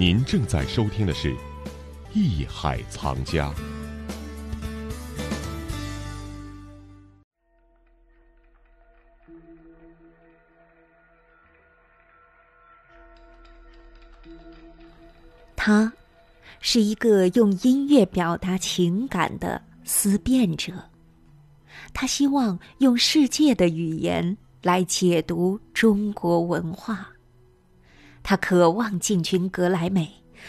您正在收听的是《艺海藏家》。他是一个用音乐表达情感的思辨者，他希望用世界的语言来解读中国文化。他渴望进军格莱美，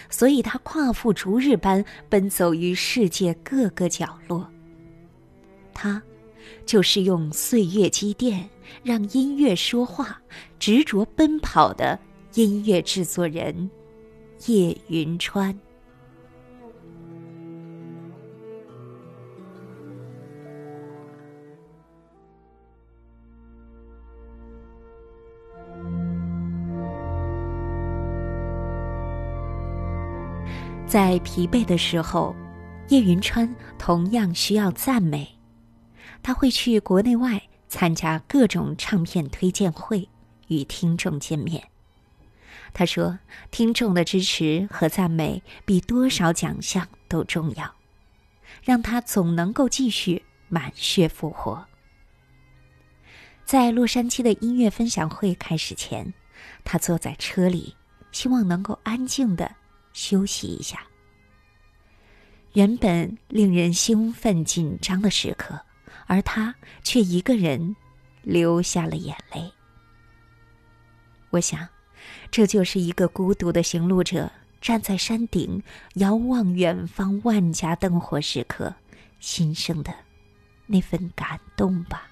所以他跨父逐日般奔走于世界各个角落。他就是用岁月积淀，让音乐说话，执着奔跑的音乐制作人。叶云川，在疲惫的时候，叶云川同样需要赞美。他会去国内外参加各种唱片推荐会，与听众见面。他说：“听众的支持和赞美比多少奖项都重要，让他总能够继续满血复活。”在洛杉矶的音乐分享会开始前，他坐在车里，希望能够安静的休息一下。原本令人兴奋紧张的时刻，而他却一个人流下了眼泪。我想。这就是一个孤独的行路者站在山顶，遥望远方万家灯火时刻，心生的那份感动吧。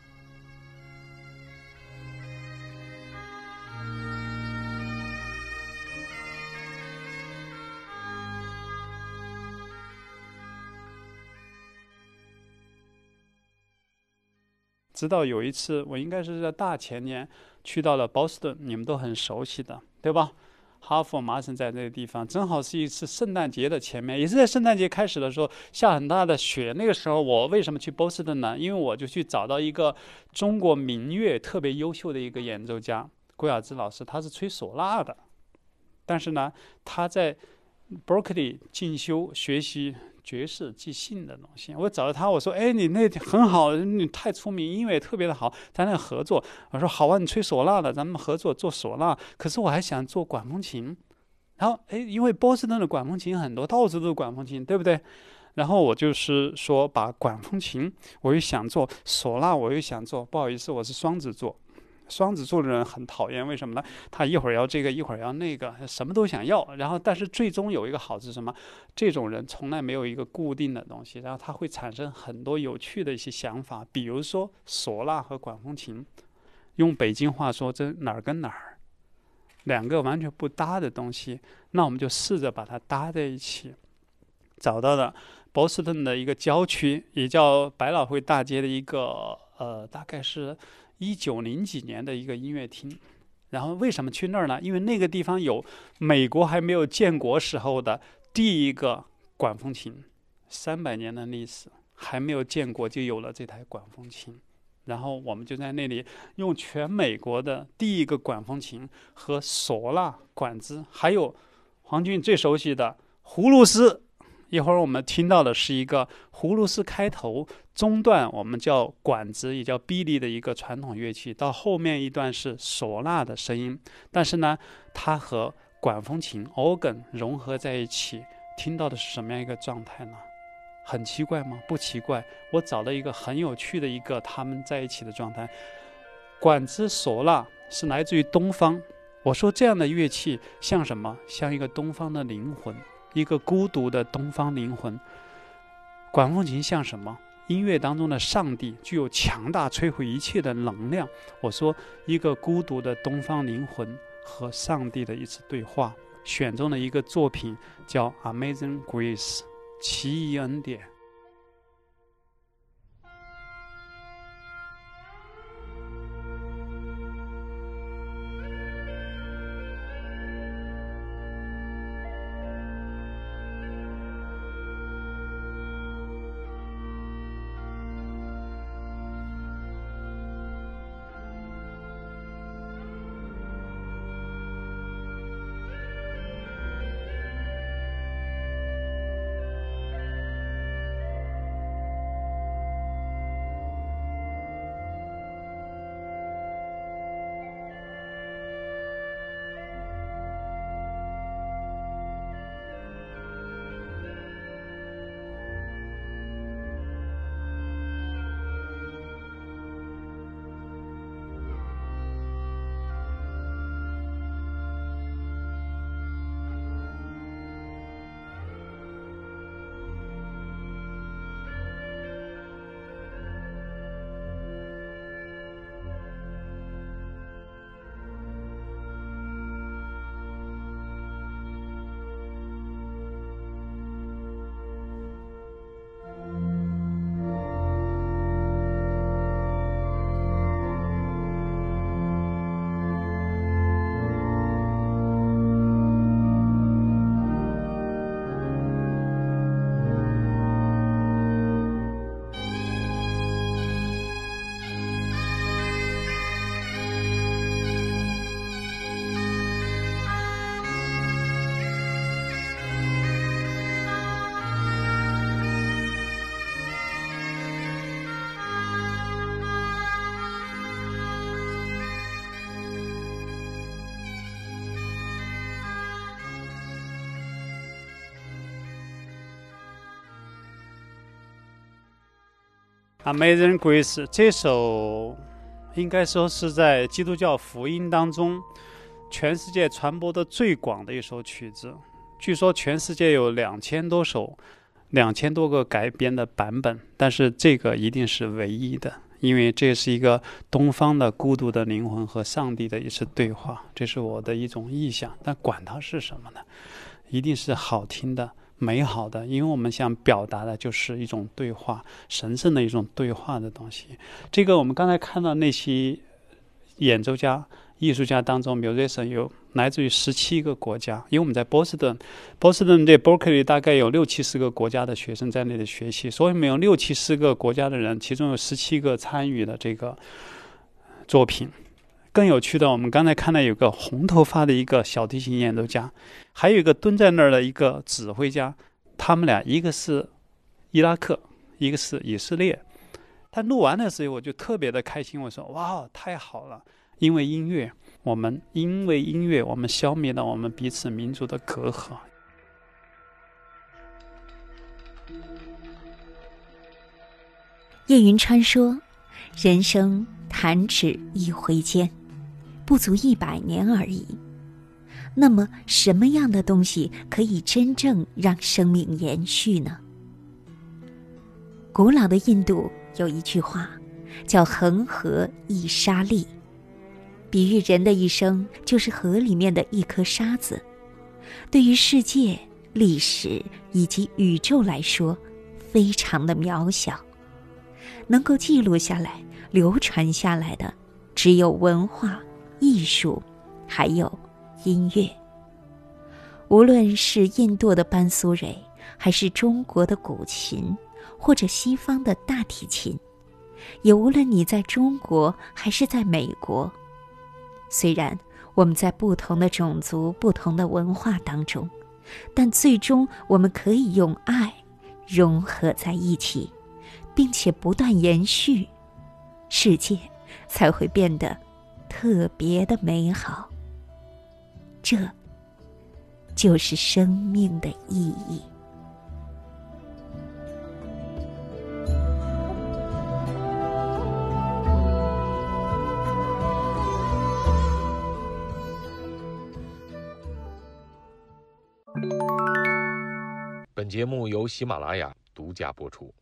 直到有一次，我应该是在大前年去到了波士顿，你们都很熟悉的。对吧？哈佛、麻省在那个地方，正好是一次圣诞节的前面，也是在圣诞节开始的时候下很大的雪。那个时候我为什么去波士顿呢？因为我就去找到一个中国民乐特别优秀的一个演奏家郭雅芝老师，他是吹唢呐的，但是呢，他在波士顿进修学习。爵士即兴的东西，我找到他，我说：“哎，你那很好，你太聪明，音乐特别的好，咱俩合作。”我说：“好啊，你吹唢呐的，咱们合作做唢呐。可是我还想做管风琴。”然后，哎，因为波士顿的管风琴很多，到处都是管风琴，对不对？然后我就是说，把管风琴我又想做，唢呐我又想做，不好意思，我是双子座。双子座的人很讨厌，为什么呢？他一会儿要这个，一会儿要那个，什么都想要。然后，但是最终有一个好是什么？这种人从来没有一个固定的东西，然后他会产生很多有趣的一些想法。比如说，唢呐和管风琴，用北京话说，这哪儿跟哪儿，两个完全不搭的东西。那我们就试着把它搭在一起。找到了波士顿的一个郊区，也叫百老汇大街的一个，呃，大概是。一九零几年的一个音乐厅，然后为什么去那儿呢？因为那个地方有美国还没有建国时候的第一个管风琴，三百年的历史，还没有建国就有了这台管风琴，然后我们就在那里用全美国的第一个管风琴和唢呐管子，还有黄俊最熟悉的葫芦丝。一会儿我们听到的是一个葫芦丝开头，中段我们叫管子，也叫臂力的一个传统乐器。到后面一段是唢呐的声音，但是呢，它和管风琴 organ 融合在一起，听到的是什么样一个状态呢？很奇怪吗？不奇怪。我找了一个很有趣的一个他们在一起的状态。管子唢呐是来自于东方，我说这样的乐器像什么？像一个东方的灵魂。一个孤独的东方灵魂，管风琴像什么？音乐当中的上帝，具有强大摧毁一切的能量。我说，一个孤独的东方灵魂和上帝的一次对话，选中了一个作品叫《Amazing Grace》，奇异恩典。Amazing Grace 这首应该说是在基督教福音当中全世界传播的最广的一首曲子。据说全世界有两千多首、两千多个改编的版本，但是这个一定是唯一的，因为这是一个东方的孤独的灵魂和上帝的一次对话，这是我的一种意向。但管它是什么呢，一定是好听的。美好的，因为我们想表达的就是一种对话，神圣的一种对话的东西。这个我们刚才看到那些演奏家、艺术家当中，musician 有来自于十七个国家。因为我们在波士顿，波士顿这 Berkeley 大概有六七十个国家的学生在那里学习，所以我们有六七十个国家的人，其中有十七个参与的这个作品。更有趣的，我们刚才看到有个红头发的一个小提琴演奏家，还有一个蹲在那儿的一个指挥家，他们俩一个是伊拉克，一个是以色列。他录完的时候，我就特别的开心，我说：“哇，太好了！因为音乐，我们因为音乐，我们消灭了我们彼此民族的隔阂。”叶云川说：“人生弹指一挥间。”不足一百年而已。那么，什么样的东西可以真正让生命延续呢？古老的印度有一句话，叫“恒河一沙粒”，比喻人的一生就是河里面的一颗沙子。对于世界、历史以及宇宙来说，非常的渺小。能够记录下来、流传下来的，只有文化。艺术，还有音乐。无论是印度的班苏瑞，还是中国的古琴，或者西方的大提琴，也无论你在中国还是在美国，虽然我们在不同的种族、不同的文化当中，但最终我们可以用爱融合在一起，并且不断延续，世界才会变得。特别的美好，这就是生命的意义。本节目由喜马拉雅独家播出。